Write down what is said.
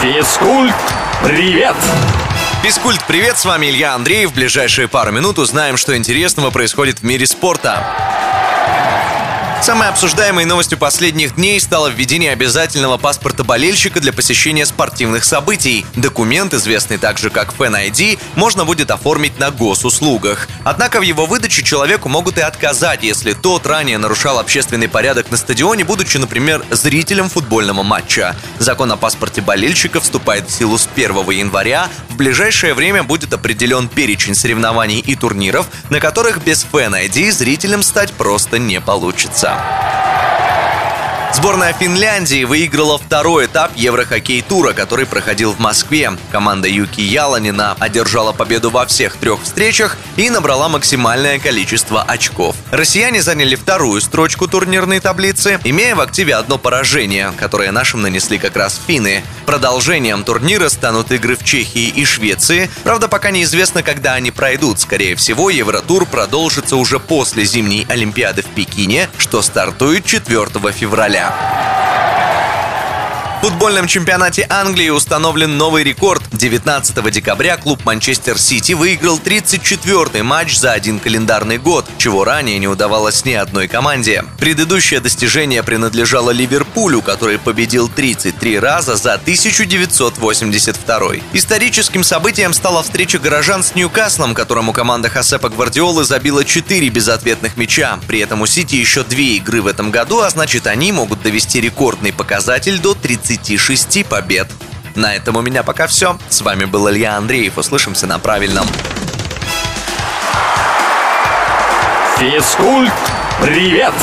Физкульт, привет! Физкульт, привет, с вами Илья Андреев. В ближайшие пару минут узнаем, что интересного происходит в мире спорта. Самой обсуждаемой новостью последних дней стало введение обязательного паспорта болельщика для посещения спортивных событий. Документ, известный также как Fan ID, можно будет оформить на госуслугах. Однако в его выдаче человеку могут и отказать, если тот ранее нарушал общественный порядок на стадионе, будучи, например, зрителем футбольного матча. Закон о паспорте болельщика вступает в силу с 1 января. В ближайшее время будет определен перечень соревнований и турниров, на которых без Fan ID зрителям стать просто не получится. Canada. Сборная Финляндии выиграла второй этап Еврохоккей-тура, который проходил в Москве. Команда Юки Яланина одержала победу во всех трех встречах и набрала максимальное количество очков. Россияне заняли вторую строчку турнирной таблицы, имея в активе одно поражение, которое нашим нанесли как раз финны. Продолжением турнира станут игры в Чехии и Швеции. Правда, пока неизвестно, когда они пройдут. Скорее всего, Евротур продолжится уже после зимней Олимпиады в Пекине, что стартует 4 февраля. В футбольном чемпионате Англии установлен новый рекорд. 19 декабря клуб Манчестер Сити выиграл 34-й матч за один календарный год, чего ранее не удавалось ни одной команде. Предыдущее достижение принадлежало Ливерпулю, который победил 33 раза за 1982. Историческим событием стала встреча горожан с Ньюкаслом, которому команда Хасепа Гвардиолы забила 4 безответных мяча. При этом у Сити еще две игры в этом году, а значит они могут довести рекордный показатель до 30 36 побед. На этом у меня пока все. С вами был Илья Андреев. Услышимся на правильном. Физкульт, привет!